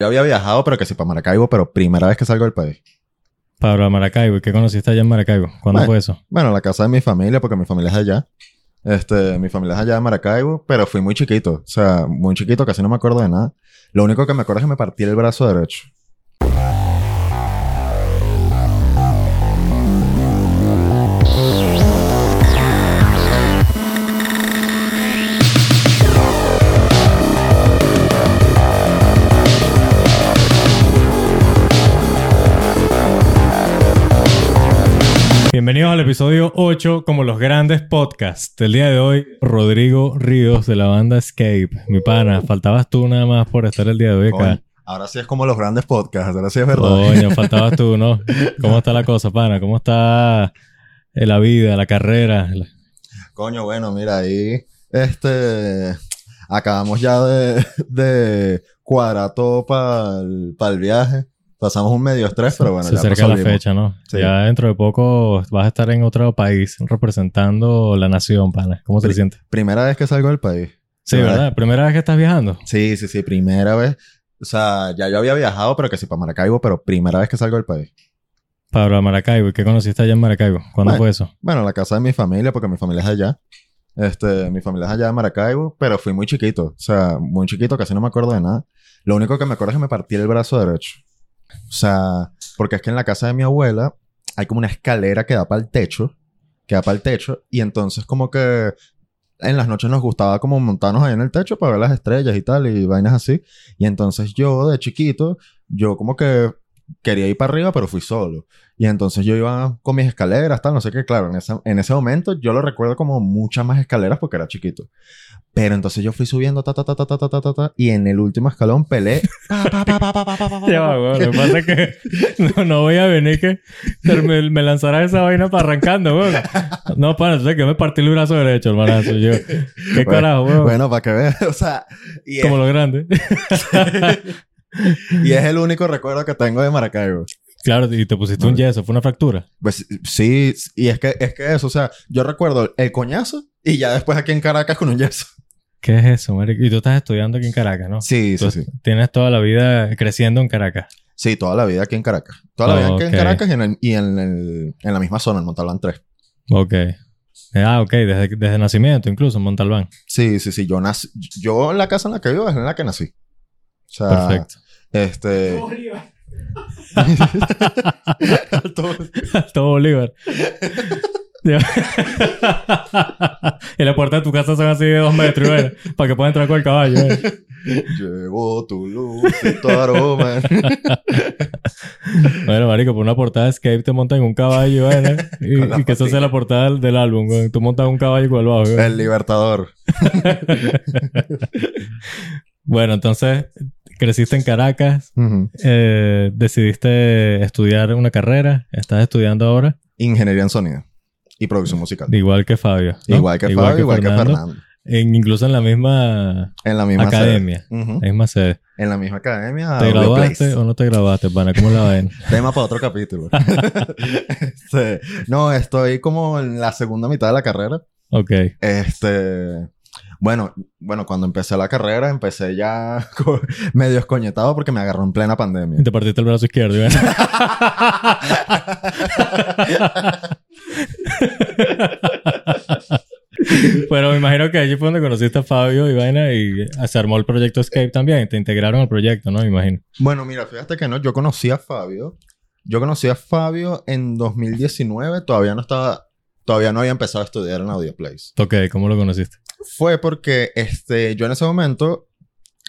Yo había viajado, pero que sí para Maracaibo, pero primera vez que salgo del país. Para Maracaibo. ¿Y qué conociste allá en Maracaibo? ¿Cuándo Bueno. fue eso? Bueno, la casa de mi familia, porque mi familia es allá. Este, mi familia es allá de Maracaibo, pero fui muy chiquito. O sea, muy chiquito, casi no me acuerdo de nada. Lo único que me acuerdo es que me partí el brazo derecho. Bienvenidos al episodio 8, como los grandes podcasts. El día de hoy, Rodrigo Ríos de la banda Escape. Mi pana, faltabas tú nada más por estar el día de hoy acá. Coño, ahora sí es como los grandes podcasts, ahora sí es verdad. Coño, faltabas tú, ¿no? ¿Cómo está la cosa, pana? ¿Cómo está eh, la vida, la carrera? Coño, bueno, mira, ahí, este, acabamos ya de, de cuadrar todo para el viaje. Pasamos un medio estrés, pero bueno, Se ya acerca la fecha, ¿no? Sí. Ya dentro de poco vas a estar en otro país representando la nación, pana. ¿Cómo te sientes? Primera vez que salgo del país. Sí, ¿Verdad? ¿verdad? ¿Primera vez que estás viajando? Sí, sí, sí, primera vez. O sea, ya yo había viajado, pero que sí para Maracaibo, pero primera vez que salgo del país. Para Maracaibo. ¿Y qué conociste allá en Maracaibo? ¿Cuándo Bueno. fue eso? Bueno, la casa de mi familia, porque mi familia es allá. Este, mi familia es allá de Maracaibo, pero fui muy chiquito. O sea, muy chiquito, casi no me acuerdo de nada. Lo único que me acuerdo es que me partí el brazo derecho. O sea, porque es que en la casa de mi abuela hay como una escalera que da para el techo, que da para el techo, y entonces como que en las noches nos gustaba como montarnos ahí en el techo para ver las estrellas y tal, y vainas así. Y entonces yo, de chiquito, yo como que quería ir para arriba, pero fui solo. Y entonces yo iba con mis escaleras, tal, no sé qué, claro, en, esa- en ese momento yo lo recuerdo como muchas más escaleras porque era chiquito. Pero entonces yo fui subiendo, ta, ta, ta, ta, ta, ta, ta, ta, ta, y en el último escalón pelé. pa, pa, pa, pa, pa, pa, pa, pa, Ya va, weón. Lo que pasa es que no, no voy a venir que me, me lanzarás esa vaina para arrancando, weón. No, pana, tú sabes que me partí el brazo derecho, hermanazo. Yo, ¿qué Bueno, carajo, weón? Bueno, para que veas, o sea, y es, Como lo grande. Y es el único recuerdo que tengo de Maracaibo. claro, y te pusiste un yeso. Fue una fractura. Pues sí, y es que, es que eso, o sea, yo recuerdo el coñazo y ya después aquí en Caracas con un yeso. ¿Qué es eso, marico? Y tú estás estudiando aquí en Caracas, ¿no? Sí, sí, Tú sí. Tienes toda la vida creciendo en Caracas. Sí, toda la vida aquí en Caracas. Toda la vida aquí en Caracas y en, el- y en, el- en la misma zona, en Montalbán 3. Ok. Ah, ok. Desde, desde nacimiento, incluso, en Montalbán. Sí, sí, sí. Yo nací... Yo la casa en la que vivo es en la que nací. O sea... Perfecto. Este... Todo- Todo Bolívar. Y la puerta de tu casa son así de dos metros, ¿verdad? Para que pueda entrar con el caballo. ¿eh? Llevo tu luz y tu aroma. Bueno, marico, por una portada de Escape te montan en un caballo, Con la y que esa sea la portada del, del álbum. Tú montas un caballo con el bajo. El libertador. Bueno, entonces, creciste en Caracas. Eh, decidiste estudiar una carrera. Estás estudiando ahora. Ingeniería en sonido. Y producción musical. Igual que Fabio. ¿no? Igual que Fabio, igual que Fernando. En- incluso en la misma En la misma academia. Ujú. La misma sede. En la misma academia. ¿Te Place. o no te graduaste, pana? ¿Cómo la ven? Tema para otro capítulo. Este, no, estoy como en la segunda mitad de la carrera. Ok. Este, bueno, bueno, cuando empecé la carrera empecé ya medio escoñetado porque me agarró en plena pandemia. Te partiste el brazo izquierdo, ¿verdad? Pero me imagino que allí fue donde conociste a Fabio y vaina y se armó el proyecto Escape también. Te integraron al proyecto, ¿no? Me imagino. Bueno, mira, fíjate que no, yo conocí a Fabio. Yo conocí a Fabio en 2019, todavía no estaba, todavía no había empezado a estudiar en Audio Place. Ok, ¿cómo lo conociste? Fue porque este, yo en ese momento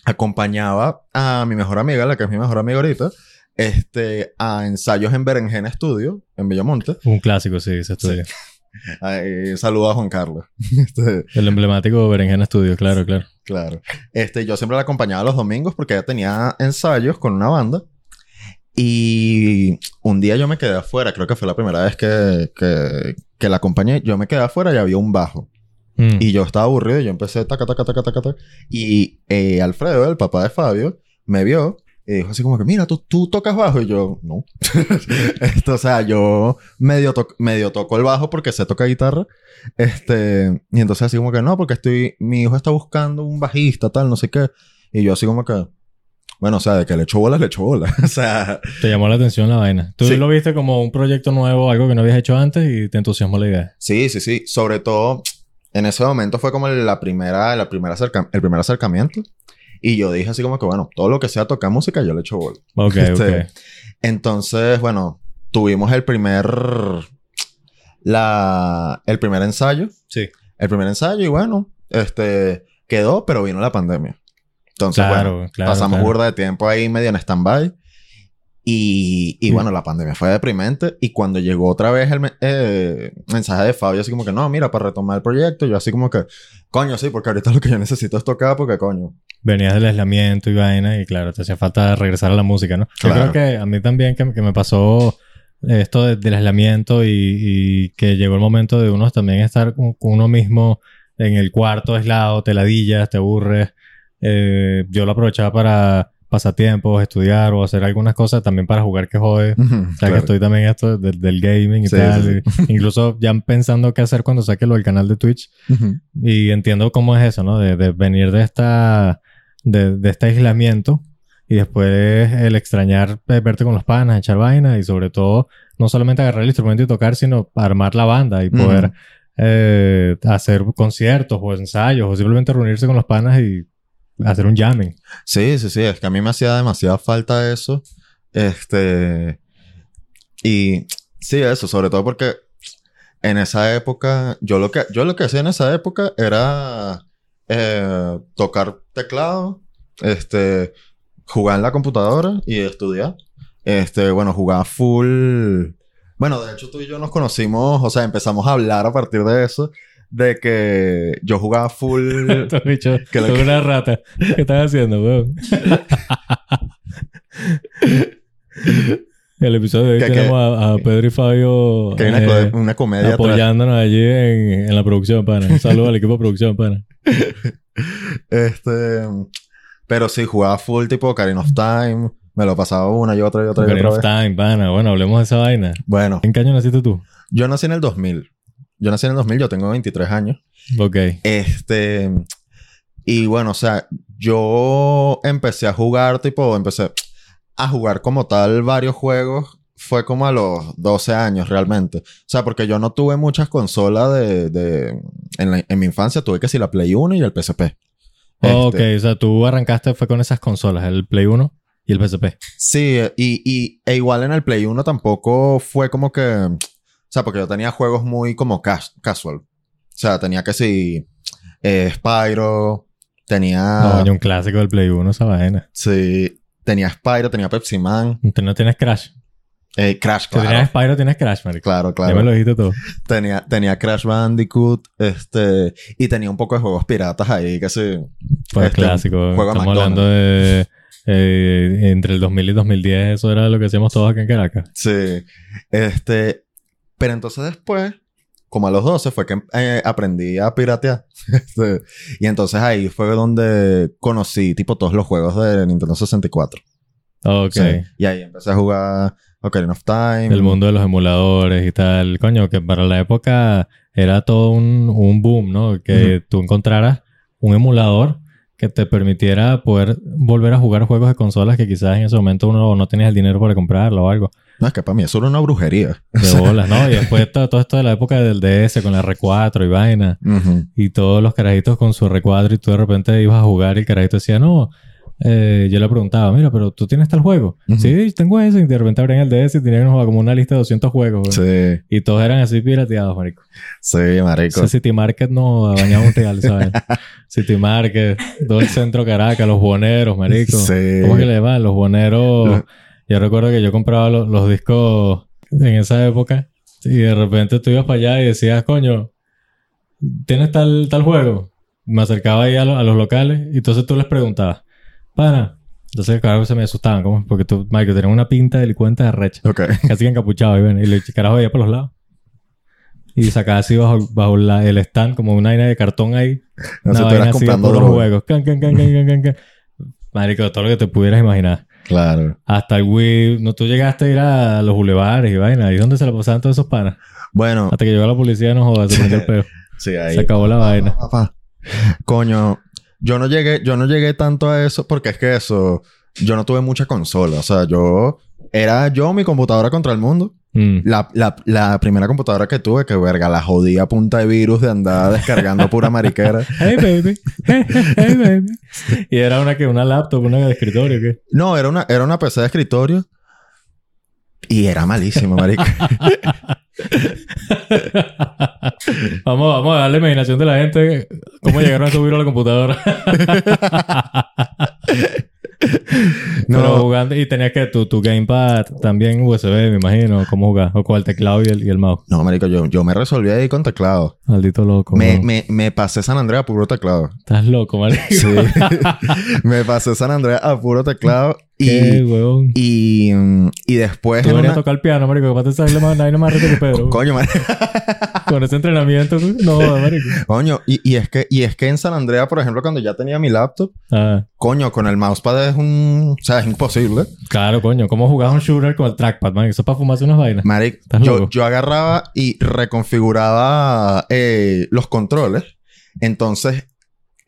acompañaba a mi mejor amiga, la que es mi mejor amiga ahorita, este, a ensayos en Berenjena Studio, en Villamonte. Un clásico, sí, se estudia. Ahí, saludo a Juan Carlos. Este, El emblemático Berenjena Studio, claro, claro. Claro. Este, yo siempre la acompañaba los domingos porque ella tenía ensayos con una banda. Y un día yo me quedé afuera, creo que fue la primera vez que, que, que la acompañé. Yo me quedé afuera y había un bajo. Mm. Y yo estaba aburrido y yo empecé taca, taca, taca, taca, taca. Y eh, Alfredo, el papá de Fabio, me vio y dijo así como que, mira, tú, tú tocas bajo. Y yo, no. Esto, o sea, yo medio, to- medio toco el bajo porque sé tocar guitarra. Este, y entonces así como que, no, porque estoy, mi hijo está buscando un bajista, tal, no sé qué. Y yo así como que, bueno, o sea, de que le echó bolas, le echó bolas. o sea, Te llamó la atención la vaina. Tú Sí. lo viste como un proyecto nuevo, algo que no habías hecho antes y te entusiasmó la idea. sí, sí, sí. Sobre todo, en ese momento fue como la primera, la primera acerca- el primer acercamiento. Y yo dije así como que, bueno, todo lo que sea tocar música, yo le echo bola. Ok, Este, ok. Entonces, bueno, tuvimos el primer... La... El primer ensayo. Sí. El primer ensayo y bueno, este... Quedó, pero vino la pandemia. Entonces, Claro, bueno, claro, pasamos claro. burda de tiempo ahí medio en stand-by. Y, y Sí. bueno, la pandemia fue deprimente. Y cuando llegó otra vez el me- eh, mensaje de Fabio, así como que no, mira, para retomar el proyecto, yo así como que, coño, sí, porque ahorita lo que yo necesito es tocar, porque coño. Venías del aislamiento y vaina y claro, te hacía falta regresar a la música, ¿no? Claro. Yo creo que a mí también que, que me pasó esto de- del aislamiento y, y que llegó el momento de uno también estar con, con uno mismo en el cuarto aislado, te ladillas, te aburres. Eh, yo lo aprovechaba para pasatiempos, estudiar o hacer algunas cosas también para jugar que jode. O sea, que estoy también esto del, del gaming y Sí, tal. sí, incluso ya pensando qué hacer cuando saque lo del canal de Twitch. Ujú. Y entiendo cómo es eso, ¿no? De, de venir de esta... De, de este aislamiento. Y después el extrañar eh, verte con los panas, echar vaina. Y sobre todo, no solamente agarrar el instrumento y tocar, sino armar la banda y poder eh, hacer conciertos o ensayos. O simplemente reunirse con los panas y hacer un jamming. Sí, sí, sí. Es que a mí me hacía demasiada falta eso. Este. Y sí, eso, sobre todo porque en esa época, yo lo que, yo lo que hacía en esa época era eh, tocar teclado, este, jugar en la computadora y estudiar. Este, bueno, jugaba full. Bueno, de hecho, tú y yo nos conocimos, o sea, empezamos a hablar a partir de eso, de que yo jugaba full. Estos bichos Que que- una rata. ¿Qué estás haciendo, weón? El episodio de hoy Que- tenemos a, a Pedro y Fabio que hay una, eh, una comedia atrás. apoyándonos allí en, en la producción, pana. Un saludo al equipo de producción, pana. Este. Pero sí, jugaba full tipo Ocarina of Time. Me lo pasaba una y otra y otra y Ocarina otra of vez. Time, pana. Bueno, hablemos de esa vaina. Bueno, ¿En qué año naciste tú? yo nací en el 2000. Yo nací en el 2000, yo tengo 23 años. Ok. Este. Y bueno, o sea, yo empecé a jugar, tipo, empecé a jugar como tal varios juegos. Fue como a los 12 años realmente. O sea, porque yo no tuve muchas consolas de. de en, la- en mi infancia tuve que si la Play 1 y el PSP. Ok, Este, o sea, tú arrancaste fue con esas consolas, el Play 1 y el PSP. Sí, y, y e igual en el Play 1 tampoco fue como que. O sea, porque yo tenía juegos muy como cas- casual. O sea, tenía que si. Eh, Spyro. Tenía. No, un clásico del Play 1, esa vaina. Sí. Tenía Spyro, tenía Pepsi Man. Tú no tienes Crash. Eh, Crash, Si tienes claro. Spyro, tienes Crash, marico. Claro, Ya me lo claro. dijiste todo. Tenía, tenía Crash Bandicoot. Este. Y tenía un poco de juegos piratas ahí, que sí. Pues Este, clásico. Estamos McDonald's. hablando de... eh, entre el 2000 y 2010, eso era lo que hacíamos todos acá en Caracas. Sí. Este. Pero entonces después, como a los 12, fue que eh, aprendí a piratear. Este, y entonces ahí fue donde conocí, tipo, todos los juegos de Nintendo 64. Ok. Sí. Y ahí empecé a jugar Ocarina of Time. El mundo de los emuladores y tal. Coño, que para la época era todo un, un boom, ¿no? Que tú encontraras un emulador que te permitiera poder volver a jugar juegos de consolas que quizás en ese momento uno no tenías el dinero para comprarlo o algo. No, es que para mí eso era una brujería. De bolas, ¿no? Y después todo, todo esto de la época del DS con la R4 y vaina. Y todos los carajitos con su R4 y tú de repente ibas a jugar y el carajito decía, no, eh, yo le preguntaba, mira, pero tú tienes tal juego. Sí, tengo eso. Y de repente abrían el DS y tenían como una lista de 200 juegos. güey. Sí, Y todos eran así pirateados, marico. sí, marico. Ese City Market no bañaba un real, ¿sabes? City Market, todo el centro Caracas, los boneros, marico. Sí. ¿Cómo que le llaman? Los boneros. Yo recuerdo que yo compraba lo- los discos en esa época y de repente tú ibas para allá y decías, coño, ¿tienes tal, tal juego? Me acercaba ahí a, lo- a los locales y entonces tú les preguntabas, pana. Entonces, claro, se me asustaban, como porque tú, Michael, tenías una pinta delincuente de recha. Ok. Casi que encapuchado, y, ven, y el carajo veía por los lados. Y sacaba así bajo, bajo la- el stand, como una vaina de cartón ahí. No una tú vaina así comprando droga. juegos. Can, can, can, can, can, can. Marico, todo lo que te pudieras imaginar. Claro. Hasta el Wii. No, tú llegaste a ir a los bulevares y vaina. ¿Y dónde se la pasaban todos esos panas? Bueno, Hasta que llegó la policía, no jodas, se el peo. sí, ahí. Se acabó la vaina. Papá. Coño, yo no llegué, yo no llegué tanto a eso porque es que eso, yo no tuve mucha consola. O sea, yo... Era yo mi computadora contra el mundo. Mm. La, la, la primera computadora que tuve, que verga, la jodía punta de virus de andar descargando pura mariquera. Hey baby, hey, hey baby. Y era una que una laptop, una de escritorio, ¿qué? No, era una, era una PC de escritorio. Y era malísimo, marica. vamos, vamos a darle imaginación de la gente cómo llegaron a subir a la computadora. No. Pero jugando, y tenías que tu, tu gamepad también USB, me imagino, cómo jugar, o con el teclado y el, y el mouse. No, marico, yo, yo me resolví ahí con teclado. Maldito loco. Me, me, me pasé San Andrea a puro teclado. Estás loco, marico. Sí. me pasé San Andrea a puro teclado. Qué Y, huevón. y, y después... Tú deberías una- tocar el piano, marico, que para te salir más, nadie más rico que Pedro. Coño, marico. Con ese entrenamiento, no, marico. Coño, y, y, es que, y es que en San Andrea, por ejemplo, cuando ya tenía mi laptop, coño, con el mousepad es un. O sea, es imposible. Claro, coño. ¿Cómo jugabas un shooter con el trackpad, man? Eso es para fumarse unas vainas. Marico, yo, yo, agarraba y reconfiguraba los controles. Entonces,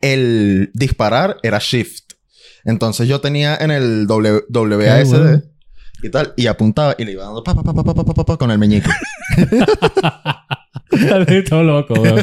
el disparar era shift. Entonces yo tenía en el w WASD y tal, y apuntaba y le iba dando pa, pa, pa, pa, pa, pa, pa, pa con el meñique. Todo loco, weón.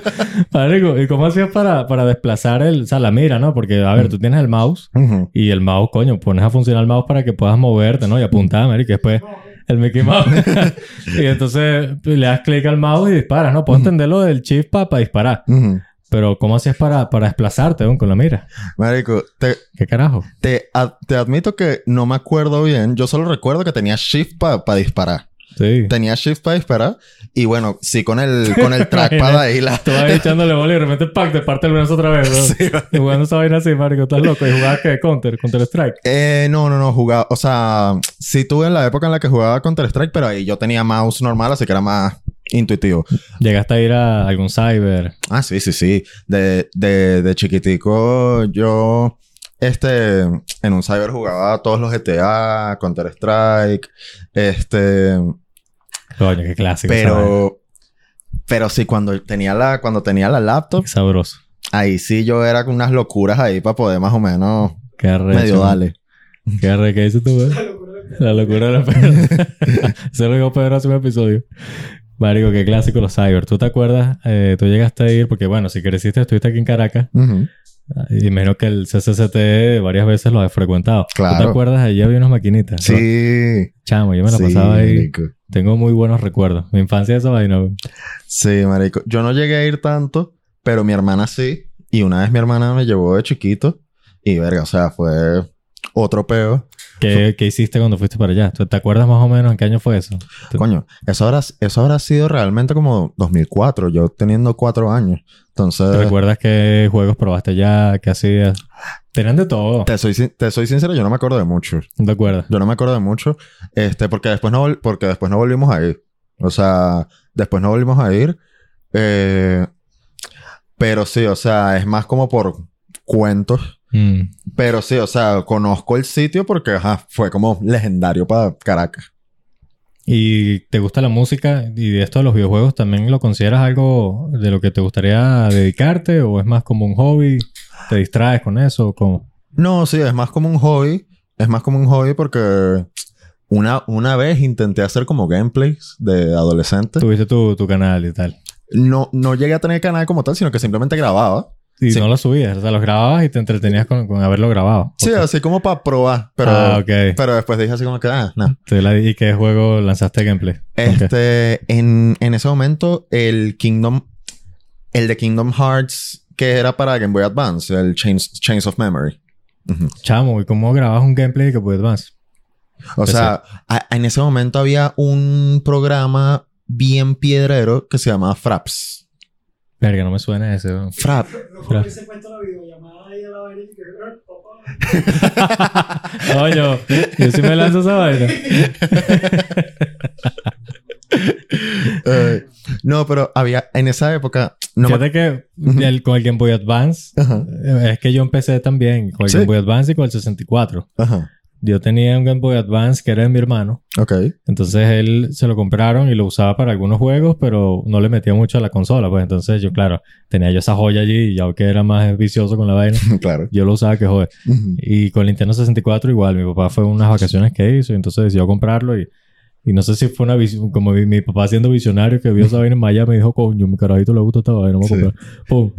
Marico, ¿y cómo hacías para, para desplazar el... O sea, la mira, ¿no? Porque, a ver, tú tienes el mouse y el mouse, coño, pones a funcionar el mouse para que puedas moverte, ¿no? Y apuntar, marico. Y después el Mickey Mouse. y entonces le das clic al mouse y disparas, ¿no? Puedo entender lo del shift para disparar. Ujú. Pero, ¿cómo hacías para, para desplazarte, weón, con la mira? Marico, te, ¿Qué carajo? te, ad- te admito que no me acuerdo bien. Yo solo recuerdo que tenía shift para disparar. Sí. Tenía shift para disparar. Y bueno, sí, con el, con el trackpad ahí la... Ahí echándole bola y de repente, ¡pac! Te parte el brazo otra vez, weón. Sí, Y jugando esa vaina así, marico. Estás loco. ¿Y jugabas qué? Counter, Counter Strike. Eh, no, no, no, jugaba. O sea, sí tuve en la época en la que jugaba Counter-Strike, pero ahí yo tenía mouse normal, así que era más intuitivo. Llegaste a ir a algún cyber. Ah, sí, sí, sí. De, de, de chiquitico, yo, este, en un cyber jugaba todos los GTA, Counter-Strike, este, Coño, qué clásico. pero, pero sí, cuando tenía la, cuando tenía la laptop, Qué sabroso. ahí sí yo era con unas locuras ahí para poder más o menos Qué arrecho. medio dale. Qué arrecho. ¿Qué dices tú, güey? La locura de la Pedro. Se lo dijo Pedro hace un episodio. Marico, qué clásico los cyber. ¿Tú te acuerdas? Eh, tú llegaste a ir, porque bueno, si creciste, estuviste aquí en Caracas. Ujú. Y menos que el CCCT varias veces lo has frecuentado. ¿Tú Claro. te acuerdas? Allí había unas maquinitas. ¿no? Sí. Chamo, yo me la sí, pasaba ahí. marico. Tengo muy buenos recuerdos. Mi infancia esa vaina. Sí, marico. Yo no llegué a ir tanto, pero mi hermana sí. Y una vez mi hermana me llevó de chiquito. Y verga, o sea, fue otro peo. ¿Qué, ¿Qué hiciste cuando fuiste para allá? ¿Tú te acuerdas más o menos en qué año fue eso? Tú- Coño, eso habrá, eso habrá sido realmente como 2004, yo teniendo cuatro años. ¿Te recuerdas qué juegos probaste allá? ¿Qué hacías? Tenían de todo. te soy, te soy sincero, yo no me acuerdo de mucho. ¿No te acuerdas? Yo no me acuerdo de mucho. Este, porque después no, porque después no volvimos a ir. O sea, después no volvimos a ir. Eh, pero sí, o sea, es más como por cuentos. Mm. Pero sí, o sea, conozco el sitio porque ajá, fue como legendario para Caracas. ¿Y te gusta la música y de esto de los videojuegos también lo consideras algo de lo que te gustaría dedicarte o es más como un hobby? ¿Te distraes con eso o cómo? No, sí, es más como un hobby. Es más como un hobby porque una, una vez intenté hacer como gameplays de adolescente. Tuviste tu, tu canal y tal. No, no llegué a tener canal como tal, sino que simplemente grababa. Y Sí. no lo subías, o sea, los grababas y te entretenías con, con haberlo grabado. Sí, así como para probar. Pero, Ah, ok. pero después dije así como que, ah, no. La- ¿Y qué juego lanzaste gameplay? Este, en, en ese momento, el Kingdom, el de Kingdom Hearts, que era para Game Boy Advance, el Chains, Chains of Memory. Chamo, ¿y cómo grabas un gameplay que puedes más? O Ese. sea, a- en ese momento había un programa bien piedrero que se llamaba Fraps. Verga, no me suena ese. weón. Frap. Que se cuenta la videollamada ahí a la vaina y que... "Eh, papá". Coño, yo sí me lanzo esa vaina. Eh, no, pero había en esa época. No me- Fíjate que el- con el Game Boy Advance, Ajá. eh, es que yo empecé también con el Sí. Game Boy Advance y con el 64. Ajá. Yo tenía un Game Boy Advance que era de mi hermano. Ok. Entonces él se lo compraron y lo usaba para algunos juegos, pero no le metía mucho a la consola. Pues entonces yo, claro, tenía yo esa joya allí y ya que era más vicioso con la vaina, claro. yo lo usaba que joder. Y con el Nintendo 64 igual, mi papá fue unas vacaciones que hizo y entonces decidió comprarlo y, y no sé si fue una visión, como mi, mi papá siendo visionario que vio esa vaina en Miami me dijo, coño, mi carajito le gusta esta vaina, no voy a Sí. comprar. Pum.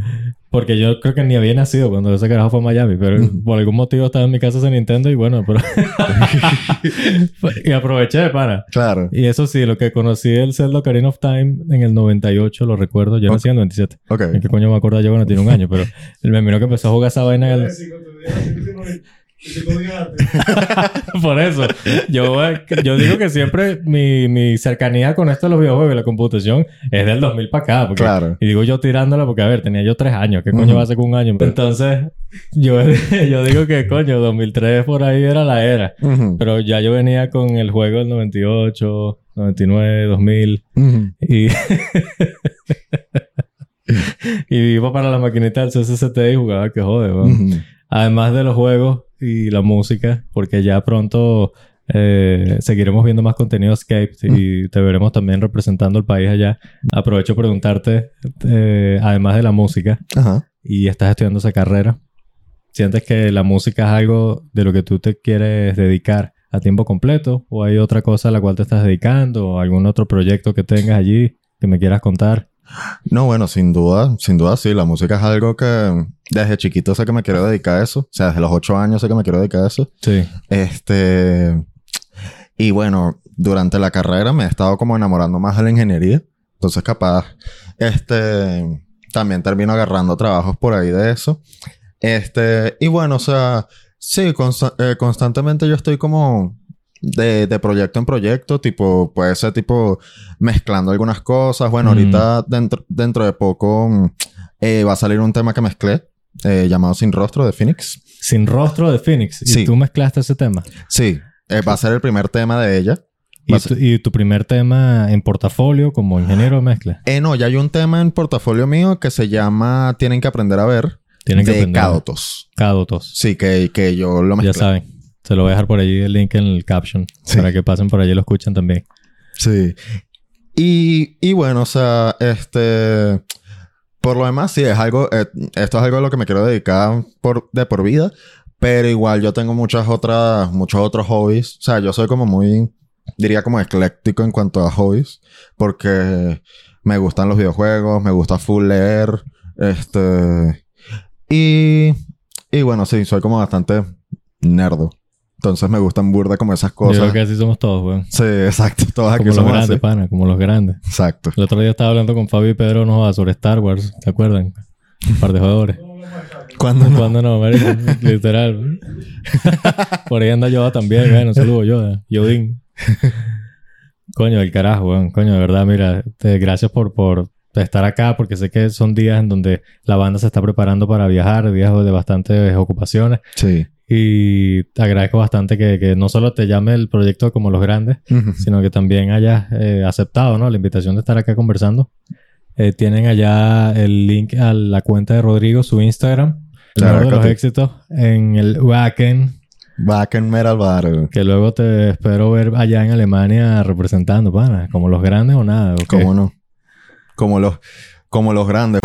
Porque yo creo que ni había nacido cuando ese carajo fue a Miami, pero por algún motivo estaba en mi casa ese Nintendo y bueno, pero... y aproveché, pana. Claro. Y eso sí, lo que conocí el Zelda Ocarina of Time en el 98, lo recuerdo, yo Ok. nací en el 97. Ok. ¿En qué coño me acuerdo yo cuando tenía un año? Pero el memino que empezó a jugar esa vaina en el... Por eso, yo, yo digo que siempre mi, mi cercanía con esto de los videojuegos y la computación es del 2000 para acá. Porque, Claro. Y digo yo tirándola porque, a ver, tenía yo tres años. ¿Qué coño va a ser con un año? Entonces, yo, yo digo que, coño, 2003 por ahí era la era. Pero ya yo venía con el juego del 98, 99, 2000 Ujú. y... y iba para la maquinita del CCCT y jugaba que jode, weón. Además de los juegos y la música, porque ya pronto eh, seguiremos viendo más contenido Escape y te veremos también representando el país allá. Aprovecho a preguntarte, eh, además de la música, Ajá. y estás estudiando esa carrera, ¿sientes que la música es algo de lo que tú te quieres dedicar a tiempo completo? ¿O hay otra cosa a la cual te estás dedicando? ¿O algún otro proyecto que tengas allí que me quieras contar? No, bueno, sin duda, sin duda sí. La música es algo que desde chiquito sé que me quiero dedicar a eso. O sea, desde los ocho años sé que me quiero dedicar a eso. Sí. Este. Y bueno, durante la carrera me he estado como enamorando más de la ingeniería. Entonces, capaz, este. También termino agarrando trabajos por ahí de eso. Este. Y bueno, o sea, sí, consta- eh, constantemente yo estoy como. De, de proyecto en proyecto, tipo, puede ser tipo mezclando algunas cosas. Bueno, Mm. ahorita dentro, dentro de poco eh, va a salir un tema que mezclé, eh, llamado Sin Rostro de Phoenix. Sin rostro de Phoenix. Y Sí. tú mezclaste ese tema. Sí, eh, va a ser el primer tema de ella. ¿Y tu, y tu primer tema en portafolio como ingeniero de mezcla? Eh, no, ya hay un tema en portafolio mío que se llama Tienen que aprender a ver. Tienen que de aprender. Cádotos. Cádotos. Sí, que, que yo lo Ya mezclé. saben. Se lo voy a dejar por allí el link en el caption. Sí. Para que pasen por allí y lo escuchen también. Sí. Y, y bueno, o sea, este... Por lo demás, sí, es algo... eh, esto es algo a lo que me quiero dedicar por, de por vida. Pero igual yo tengo muchas otras... Muchos otros hobbies. O sea, yo soy como muy... Diría como ecléctico en cuanto a hobbies. Porque me gustan los videojuegos. Me gusta full leer. Este... Y... Y bueno, sí, soy como bastante nerdo. Entonces me gustan burda como esas Yo cosas. creo que así somos todos, weón. Sí, exacto. Todos aquí Como los somos grandes, así. pana. Como los grandes. Exacto. El otro día estaba hablando con Fabio y Pedro no, sobre Star Wars. ¿Se acuerdan? Un par de jugadores. ¿Cuándo no? ¿Cuándo no, marico? Literal. Por ahí anda Yoda también. Bueno, saludo Yoda. Yodin. Coño, el carajo, weón. Coño, de verdad, mira. te- gracias por, por estar acá porque sé que son días en donde la banda se está preparando para viajar. Días de bastantes ocupaciones. Sí. Y te agradezco bastante que, que no solo te llame el proyecto como los grandes, sino que también hayas eh, aceptado ¿no? la invitación de estar acá conversando. Eh, tienen allá el link a la cuenta de Rodrigo, su Instagram. Claro, de los éxitos en el Wacken, Back in Metal que luego te espero ver allá en Alemania representando, pana, como los grandes o nada. ¿ok? ¿Cómo no? Como los, como los grandes.